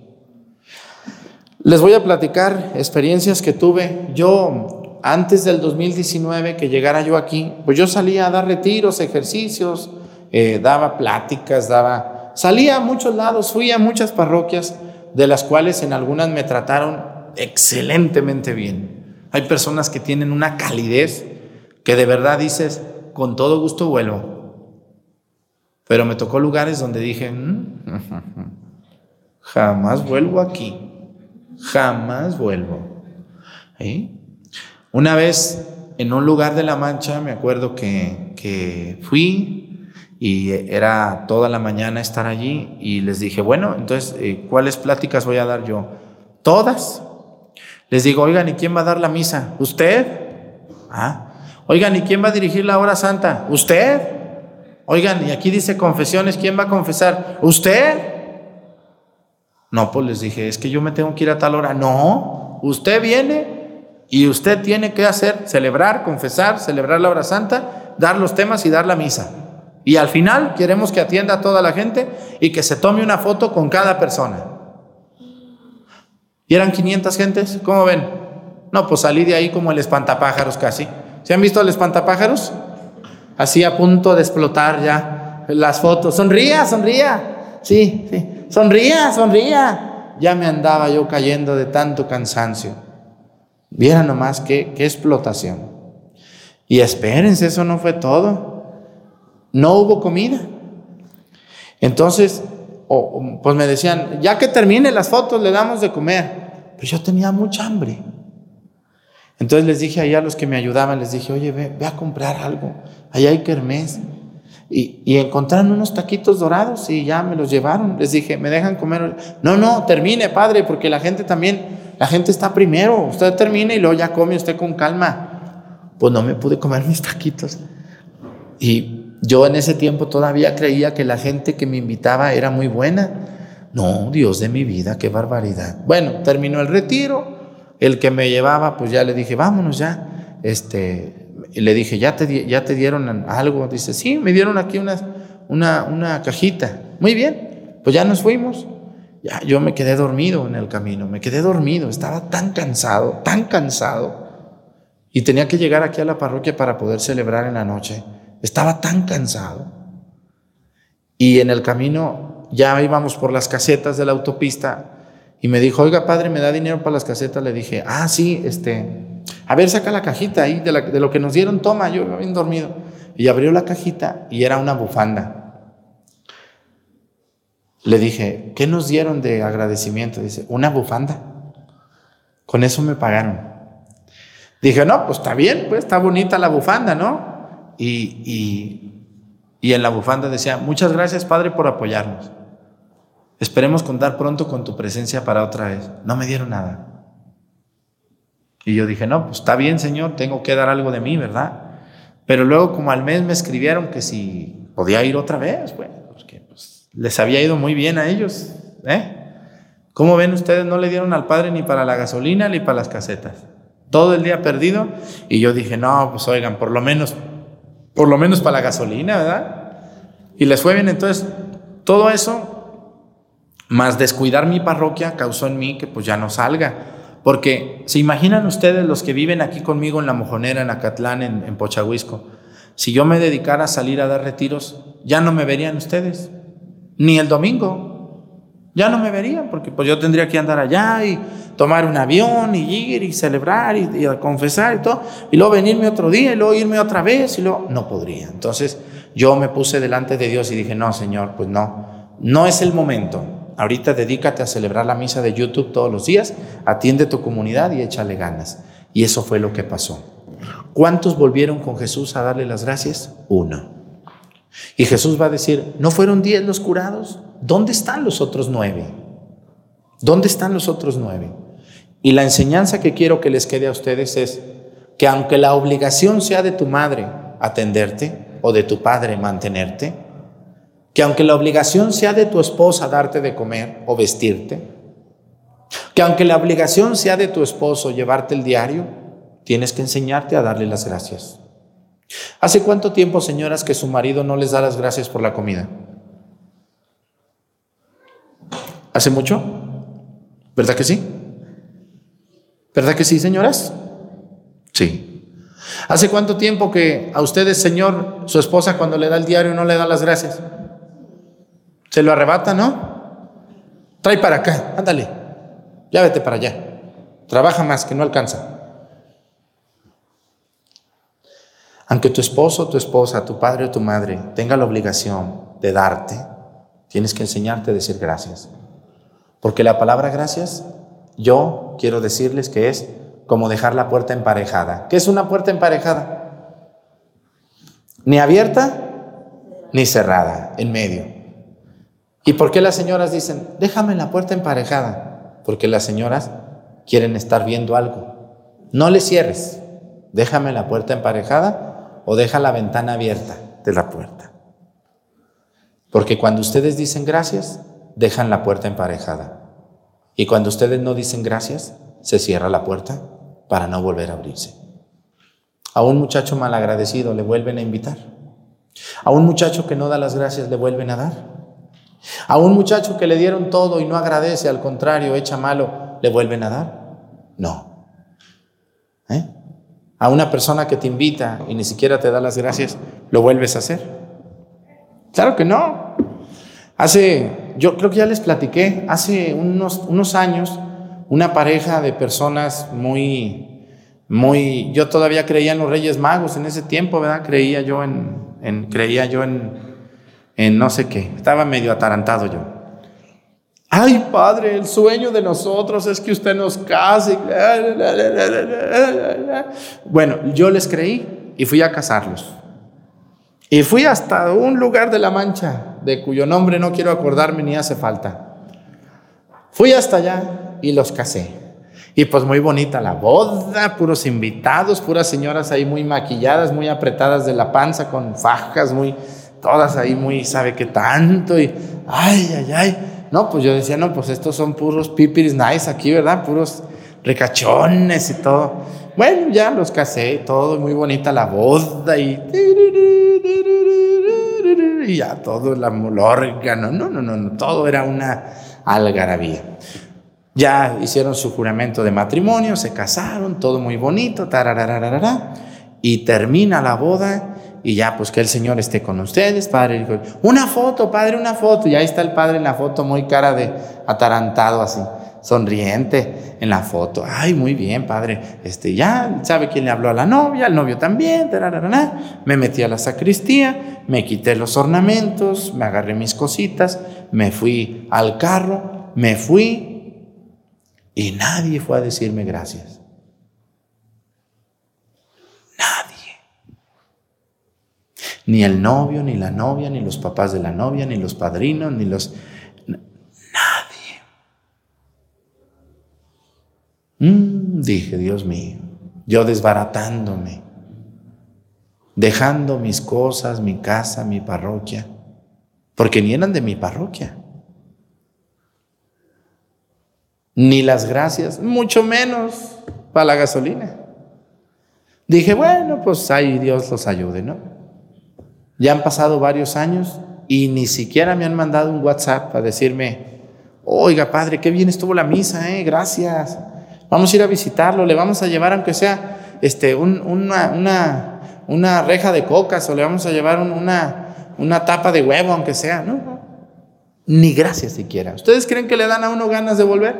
Speaker 1: Les voy a platicar experiencias que tuve. Yo, antes del 2019, que llegara yo aquí, pues yo salía a dar retiros, ejercicios, eh, daba pláticas, daba... Salía a muchos lados, fui a muchas parroquias de las cuales en algunas me trataron excelentemente bien. Hay personas que tienen una calidez que de verdad dices, con todo gusto vuelvo. Pero me tocó lugares donde dije, mm, (laughs) jamás vuelvo aquí, jamás vuelvo. Una vez en un lugar de La Mancha, me acuerdo que, que fui, y era toda la mañana estar allí y les dije, bueno, entonces, eh, ¿cuáles pláticas voy a dar yo? Todas. Les digo, oigan, ¿y quién va a dar la misa? ¿Usted? ¿Ah? Oigan, ¿y quién va a dirigir la hora santa? ¿Usted? Oigan, y aquí dice confesiones, ¿quién va a confesar? ¿Usted? No, pues les dije, es que yo me tengo que ir a tal hora. No, usted viene y usted tiene que hacer, celebrar, confesar, celebrar la hora santa, dar los temas y dar la misa. Y al final queremos que atienda a toda la gente y que se tome una foto con cada persona. ¿Y eran 500 gentes? ¿Cómo ven? No, pues salí de ahí como el espantapájaros casi. ¿Se han visto el espantapájaros? Así a punto de explotar ya las fotos. Sonría, sonría. Sí, sí. Sonría, sonría. Ya me andaba yo cayendo de tanto cansancio. Vieran nomás qué, qué explotación. Y espérense, eso no fue todo no hubo comida. Entonces, pues me decían, ya que termine las fotos, le damos de comer. Pero yo tenía mucha hambre. Entonces les dije allá a los que me ayudaban, les dije, oye, ve, ve a comprar algo. Allá hay kermés. Y, encontraron unos taquitos dorados y ya me los llevaron. Les dije, ¿me dejan comer? No, no, termine, padre, porque la gente también, la gente está primero. Usted termine y luego ya come usted con calma. Pues no me pude comer mis taquitos. Y yo en ese tiempo todavía creía que la gente que me invitaba era muy buena. No, Dios de mi vida, qué barbaridad. Bueno, terminó el retiro. El que me llevaba, pues ya le dije, vámonos ya. Este, y le dije, ¿ya te, ya te dieron algo? Dice, sí, me dieron aquí una, una, una cajita. Muy bien, pues ya nos fuimos. Ya, yo me quedé dormido en el camino, me quedé dormido, estaba tan cansado, tan cansado. Y tenía que llegar aquí a la parroquia para poder celebrar en la noche. Estaba tan cansado. Y en el camino ya íbamos por las casetas de la autopista y me dijo, oiga padre, ¿me da dinero para las casetas? Le dije, ah, sí, este, a ver, saca la cajita ahí de, lo que nos dieron, toma, yo bien dormido. Y abrió la cajita y era una bufanda. Le dije, ¿qué nos dieron de agradecimiento? Dice, una bufanda. Con eso me pagaron. Dije, no, pues está bien, pues está bonita la bufanda, ¿no? y, en la bufanda decía, muchas gracias Padre por apoyarnos. Esperemos contar pronto con tu presencia para otra vez. No me dieron nada. Y yo dije, no, pues está bien Señor, tengo que dar algo de mí, ¿verdad? Pero luego como al mes me escribieron que si podía ir otra vez, bueno, porque pues, les había ido muy bien a ellos. ¿eh? ¿Cómo ven ustedes? No le dieron al Padre ni para la gasolina ni para las casetas. Todo el día perdido. Y yo dije, no, pues oigan, por lo menos por lo menos para la gasolina, ¿verdad? Y les fue bien. Entonces, todo eso, más descuidar mi parroquia, causó en mí que pues ya no salga. Porque se imaginan ustedes los que viven aquí conmigo en La Mojonera, en Acatlán, en, en Pochahuisco, si yo me dedicara a salir a dar retiros, ya no me verían ustedes, ni el domingo. Ya no me verían, porque pues yo tendría que andar allá y tomar un avión y ir y celebrar y, y, confesar y todo, y luego venirme otro día y luego irme otra vez y luego no podría. Entonces yo me puse delante de Dios y dije, no, Señor, pues no, no es el momento. Ahorita dedícate a celebrar la misa de YouTube todos los días, atiende tu comunidad y échale ganas. Y eso fue lo que pasó. ¿Cuántos volvieron con Jesús a darle las gracias? Uno. Y Jesús va a decir, ¿no fueron diez los curados? ¿dónde están los otros nueve? ¿Dónde están los otros nueve? Y la enseñanza que quiero que les quede a ustedes es que aunque la obligación sea de tu madre atenderte o de tu padre mantenerte, que aunque la obligación sea de tu esposa darte de comer o vestirte, que aunque la obligación sea de tu esposo llevarte el diario, tienes que enseñarte a darle las gracias. ¿Hace cuánto tiempo, señoras, que su marido no les da las gracias por la comida? ¿Hace mucho? ¿Verdad que sí? ¿Verdad que sí, señoras? Sí. ¿Hace cuánto tiempo que a ustedes, Señor, su esposa cuando le da el diario no le da las gracias? Se lo arrebata, ¿no? trae para acá, ándale, ya vete para allá. Trabaja más, que no alcanza. Aunque tu esposo, tu esposa, tu padre o tu madre tenga la obligación de darte, tienes que enseñarte a decir gracias. Porque la palabra gracias, yo quiero decirles que es como dejar la puerta emparejada. ¿Qué es una puerta emparejada? Ni abierta ni cerrada, en medio. ¿Y por qué las señoras dicen, déjame la puerta emparejada? Porque las señoras quieren estar viendo algo. No le cierres, déjame la puerta emparejada o deja la ventana abierta de la puerta. Porque cuando ustedes dicen gracias, dejan la puerta emparejada. Y cuando ustedes no dicen gracias, se cierra la puerta para no volver a abrirse. A un muchacho malagradecido le vuelven a invitar. A un muchacho que no da las gracias le vuelven a dar. A un muchacho que le dieron todo y no agradece, al contrario, echa malo, le vuelven a dar. No. ¿Eh? A una persona que te invita y ni siquiera te da las gracias, ¿lo vuelves a hacer? Claro que no. Hace, yo creo que ya les platiqué, hace unos, unos años, una pareja de personas muy, muy, yo todavía creía en los Reyes Magos en ese tiempo, ¿verdad? Creía yo en, en creía yo en, en no sé qué, estaba medio atarantado yo. Ay, padre, el sueño de nosotros es que usted nos case. Bueno, yo les creí y fui a casarlos. Y fui hasta un lugar de la Mancha, de cuyo nombre no quiero acordarme ni hace falta. Fui hasta allá y los casé. Y pues muy bonita la boda, puros invitados, puras señoras ahí muy maquilladas, muy apretadas de la panza, con fajas, muy, todas ahí muy, sabe qué tanto, y ay, ay, ay. No, pues yo decía, no, pues estos son puros pipiris nice aquí, ¿verdad? Puros ricachones y todo. Bueno, ya los casé, todo muy bonita la boda y y ya todo la órgano, no, no, no, no, todo era una algarabía. Ya hicieron su juramento de matrimonio, se casaron, todo muy bonito, y termina la boda y ya pues que el Señor esté con ustedes, padre. Una foto, padre, una foto. Y ahí está el padre en la foto, muy cara de atarantado así, sonriente en la foto. Ay, muy bien, padre. Este, ya sabe quién le habló a la novia, el novio también. Me metí a la sacristía, me quité los ornamentos, me agarré mis cositas, me fui al carro, me fui y nadie fue a decirme gracias. Nadie. Ni el novio, ni la novia, ni los papás de la novia, ni los padrinos, ni los... Nadie. Mm, dije, Dios mío, yo desbaratándome, dejando mis cosas, mi casa, mi parroquia, porque ni eran de mi parroquia ni las gracias, mucho menos para la gasolina. Dije, bueno, pues ahí Dios los ayude, ¿no? Ya han pasado varios años y ni siquiera me han mandado un WhatsApp para decirme, oiga, padre, qué bien estuvo la misa, ¿eh? Gracias. Vamos a ir a visitarlo, le vamos a llevar, aunque sea este, una, una, una, reja de cocas o le vamos a llevar una, una tapa de huevo, aunque sea, ¿no? Ni gracias siquiera. ¿Ustedes creen que le dan a uno ganas de volver?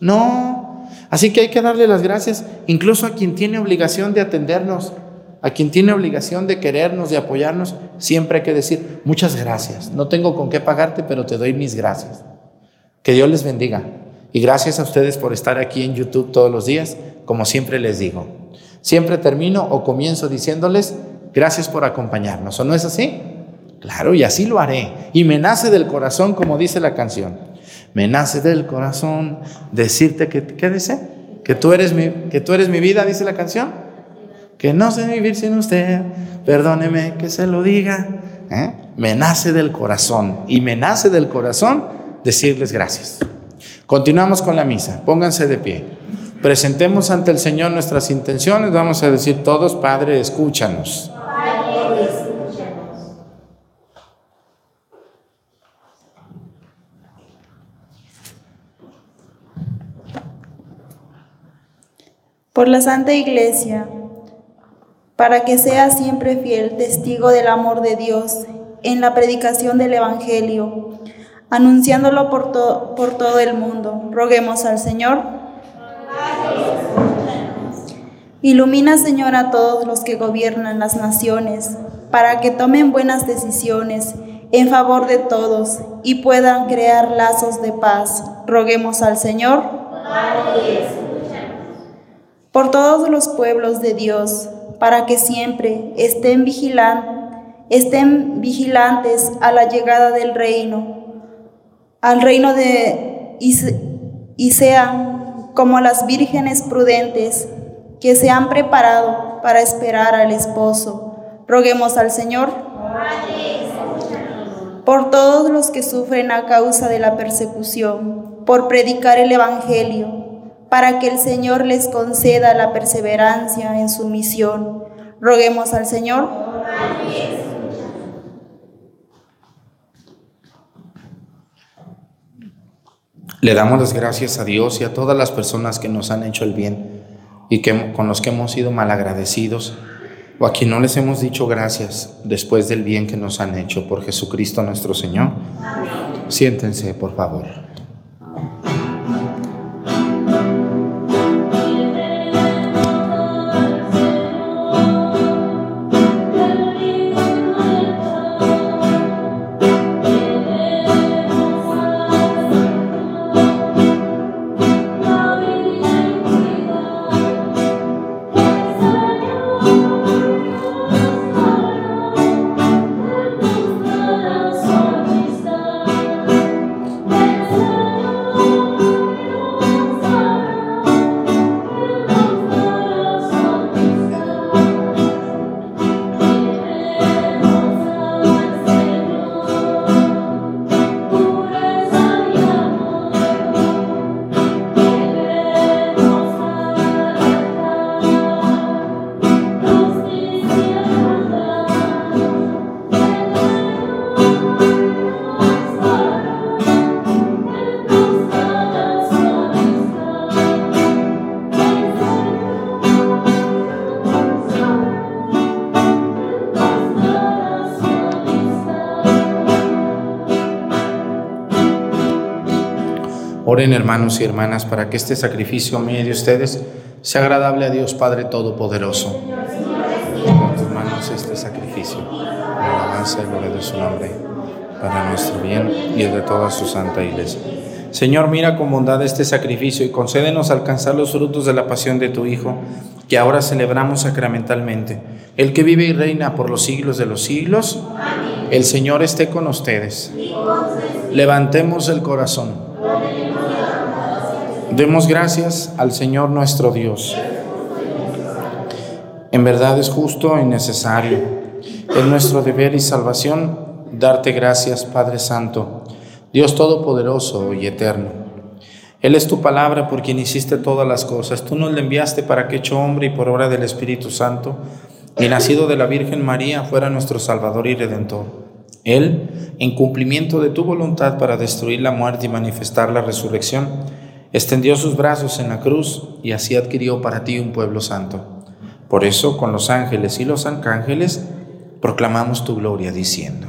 Speaker 1: No. Así que hay que darle las gracias incluso a quien tiene obligación de atendernos, a quien tiene obligación de querernos, de apoyarnos. Siempre hay que decir, muchas gracias. No tengo con qué pagarte, pero te doy mis gracias. Que Dios les bendiga. Y gracias a ustedes por estar aquí en YouTube todos los días, como siempre les digo. Siempre termino o comienzo diciéndoles, gracias por acompañarnos. ¿O no es así? Claro, y así lo haré. Y me nace del corazón, como dice la canción. Me nace del corazón decirte que, ¿qué dice? Que tú eres mi, que tú eres mi vida, dice la canción. Que no sé vivir sin usted, perdóneme que se lo diga. ¿eh? Me nace del corazón y me nace del corazón decirles gracias. Continuamos con la misa, pónganse de pie. Presentemos ante el Señor nuestras intenciones, vamos a decir todos, Padre, escúchanos.
Speaker 3: por la Santa Iglesia, para que sea siempre fiel testigo del amor de Dios en la predicación del Evangelio,
Speaker 4: anunciándolo por, por todo el mundo. Roguemos al Señor. Ilumina, Señor, a todos los que gobiernan las naciones, para que tomen buenas decisiones en favor de todos y puedan crear lazos de paz. Roguemos al Señor. Por todos los pueblos de Dios, para que siempre estén, vigilantes a la llegada del reino, al reino de y sean como las vírgenes prudentes que se han preparado para esperar al esposo. Roguemos al Señor. Por todos los que sufren a causa de la persecución, por predicar el Evangelio, para que el Señor les conceda la perseverancia en su misión. Roguemos al Señor.
Speaker 1: Le damos las gracias a Dios y a todas las personas que nos han hecho el bien y que, con los que hemos sido malagradecidos o a quien no les hemos dicho gracias después del bien que nos han hecho por Jesucristo nuestro Señor. Siéntense, por favor. Oren hermanos y hermanas para que este sacrificio mío de ustedes sea agradable a Dios Padre Todopoderoso. En tus manos este sacrificio, la alabanza y gloria de su nombre, para nuestro bien y de toda su santa iglesia. Señor, mira con bondad este sacrificio y concédenos alcanzar los frutos de la pasión de tu Hijo, que ahora celebramos sacramentalmente. El que vive y reina por los siglos de los siglos, el Señor esté con ustedes. Levantemos el corazón. Demos gracias al Señor nuestro Dios. En verdad es justo y necesario. Es nuestro deber y salvación darte gracias, Padre Santo, Dios Todopoderoso y Eterno. Él es tu palabra por quien hiciste todas las cosas. Tú nos le enviaste para que hecho hombre y por obra del Espíritu Santo, y nacido de la Virgen María, fuera nuestro Salvador y Redentor. Él, en cumplimiento de tu voluntad para destruir la muerte y manifestar la resurrección, extendió sus brazos en la cruz y así adquirió para ti un pueblo santo. Por eso, con los ángeles y los arcángeles, proclamamos tu gloria diciendo.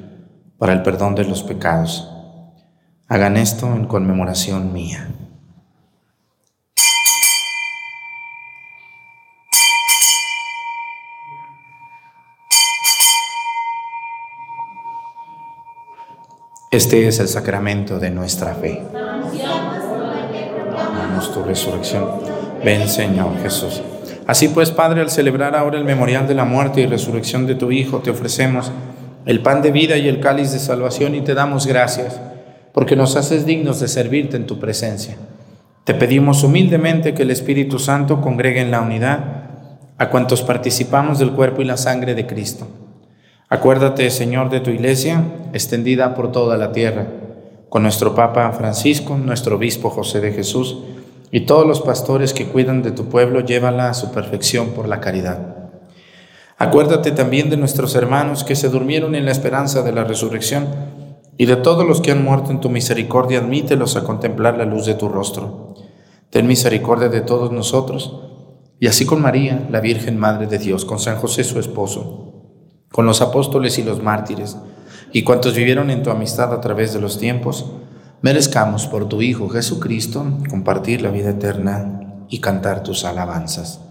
Speaker 1: para el perdón de los pecados. Hagan esto en conmemoración mía. Este es el sacramento de nuestra fe. Damos tu resurrección. Ven, Señor Jesús. Así pues, Padre, al celebrar ahora el memorial de la muerte y resurrección de tu Hijo, te ofrecemos el pan de vida y el cáliz de salvación y te damos gracias porque nos haces dignos de servirte en tu presencia. Te pedimos humildemente que el Espíritu Santo congregue en la unidad a cuantos participamos del cuerpo y la sangre de Cristo. Acuérdate, Señor, de tu iglesia extendida por toda la tierra, con nuestro Papa Francisco, nuestro Obispo José de Jesús y todos los pastores que cuidan de tu pueblo, llévala a su perfección por la caridad. Acuérdate también de nuestros hermanos que se durmieron en la esperanza de la resurrección y de todos los que han muerto en tu misericordia, admítelos a contemplar la luz de tu rostro. Ten misericordia de todos nosotros y así con María, la Virgen Madre de Dios, con San José su esposo, con los apóstoles y los mártires y cuantos vivieron en tu amistad a través de los tiempos, merezcamos por tu Hijo Jesucristo compartir la vida eterna y cantar tus alabanzas.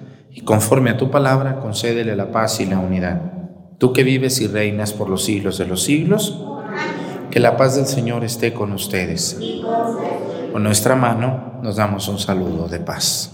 Speaker 1: y conforme a tu palabra, concédele la paz y la unidad. Tú que vives y reinas por los siglos de los siglos, que la paz del Señor esté con ustedes. Con nuestra mano nos damos un saludo de paz.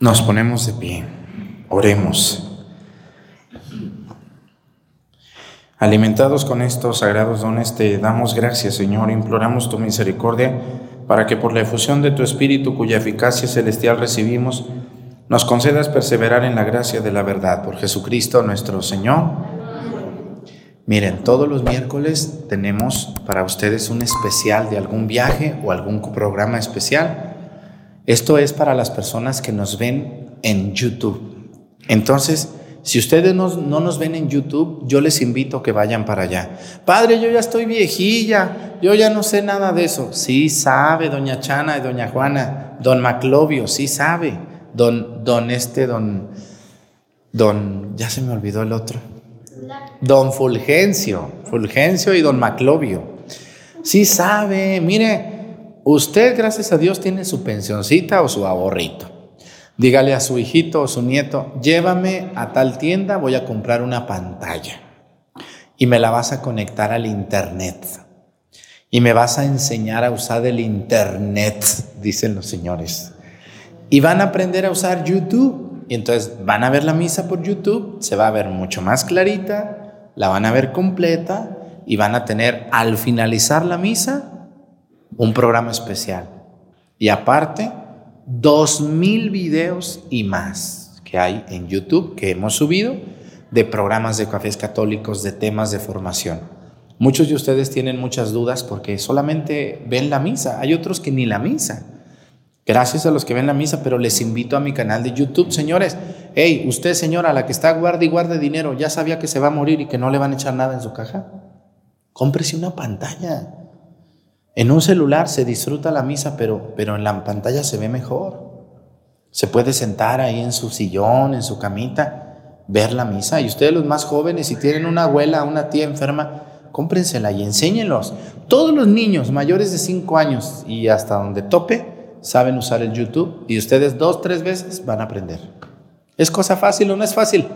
Speaker 1: Nos ponemos de pie, oremos. Alimentados con estos sagrados dones, te damos gracias, Señor, imploramos tu misericordia para que por la efusión de tu Espíritu, cuya eficacia celestial recibimos, nos concedas perseverar en la gracia de la verdad. Por Jesucristo nuestro Señor. Miren, todos los miércoles tenemos para ustedes un especial de algún viaje o algún programa especial. Esto es para las personas que nos ven en YouTube. Entonces, si ustedes no, nos ven en YouTube, yo les invito a que vayan para allá. Padre, yo ya estoy viejilla, yo ya no sé nada de eso. Sí sabe, doña Chana y doña Juana, don Maclovio, sí sabe. Don, don este, don, don, ya se me olvidó el otro. Don Fulgencio, Fulgencio y don Maclovio. Sí sabe, mire, Usted, gracias a Dios, tiene su pensioncita o su ahorrito. Dígale a su hijito o su nieto, llévame a tal tienda, voy a comprar una pantalla y me la vas a conectar al Internet. Y me vas a enseñar a usar el Internet, dicen los señores. Y van a aprender a usar YouTube. Y entonces van a ver la misa por YouTube, se va a ver mucho más clarita, la van a ver completa y van a tener al finalizar la misa un programa especial. Y aparte, dos mil videos y más que hay en YouTube que hemos subido de programas de cafés católicos, de temas de formación. Muchos de ustedes tienen muchas dudas porque solamente ven la misa. Hay otros que ni la misa. Gracias a los que ven la misa, pero les invito a mi canal de YouTube, señores. Hey, usted, señora, la que está guarda y guarde dinero, ¿ya sabía que se va a morir y que no le van a echar nada en su caja? Cómprese una pantalla. En un celular se disfruta la misa, pero, pero en la pantalla se ve mejor. Se puede sentar ahí en su sillón, en su camita, ver la misa. Y ustedes los más jóvenes, si tienen una abuela, una tía enferma, cómprensela y enséñenlos. Todos los niños mayores de 5 años y hasta donde tope saben usar el YouTube y ustedes dos, tres veces van a aprender. ¿Es cosa fácil o no es fácil?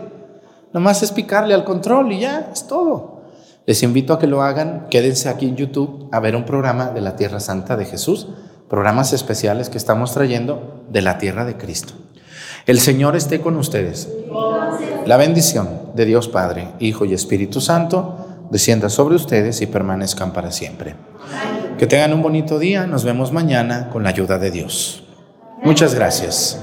Speaker 1: Nomás es picarle al control y ya, es todo. Les invito a que lo hagan, quédense aquí en YouTube a ver un programa de la Tierra Santa de Jesús, programas especiales que estamos trayendo de la Tierra de Cristo. El Señor esté con ustedes. La bendición de Dios Padre, Hijo y Espíritu Santo descienda sobre ustedes y permanezcan para siempre. Que tengan un bonito día, nos vemos mañana con la ayuda de Dios. Muchas gracias.